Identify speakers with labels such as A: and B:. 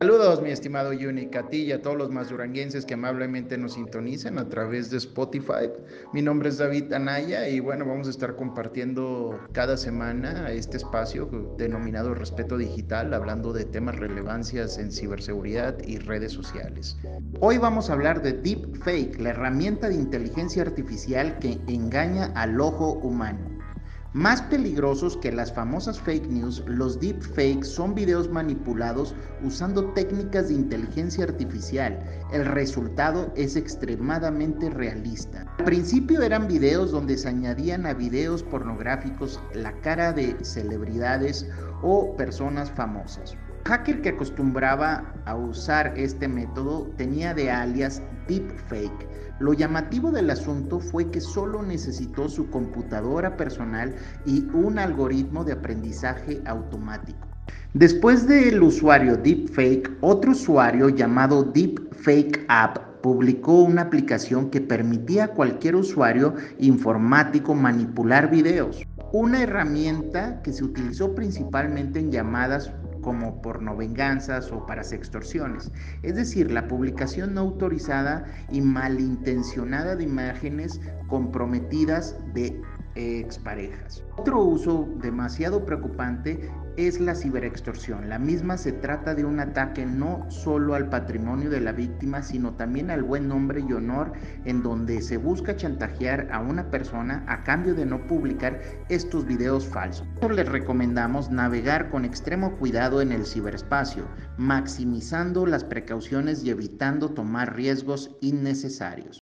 A: Saludos, mi estimado Yuni, a ti y a todos los mazuranguenses que amablemente nos sintonizan a través de Spotify. Mi nombre es David Anaya y bueno, vamos a estar compartiendo cada semana este espacio denominado Respeto Digital, hablando de temas relevancias en ciberseguridad y redes sociales. Hoy vamos a hablar de Deepfake, la herramienta de inteligencia artificial que engaña al ojo humano. Más peligrosos que las famosas fake news, los deepfakes son videos manipulados usando técnicas de inteligencia artificial. El resultado es extremadamente realista. Al principio eran videos donde se añadían a videos pornográficos la cara de celebridades o personas famosas. Hacker que acostumbraba a usar este método tenía de alias deepfake lo llamativo del asunto fue que solo necesitó su computadora personal y un algoritmo de aprendizaje automático. Después del usuario Deepfake, otro usuario llamado Deepfake App publicó una aplicación que permitía a cualquier usuario informático manipular videos. Una herramienta que se utilizó principalmente en llamadas como pornovenganzas o para sextorsiones, es decir, la publicación no autorizada y malintencionada de imágenes comprometidas de exparejas. Otro uso demasiado preocupante es la ciberextorsión. La misma se trata de un ataque no solo al patrimonio de la víctima, sino también al buen nombre y honor en donde se busca chantajear a una persona a cambio de no publicar estos videos falsos. les recomendamos navegar con extremo cuidado en el ciberespacio, maximizando las precauciones y evitando tomar riesgos innecesarios.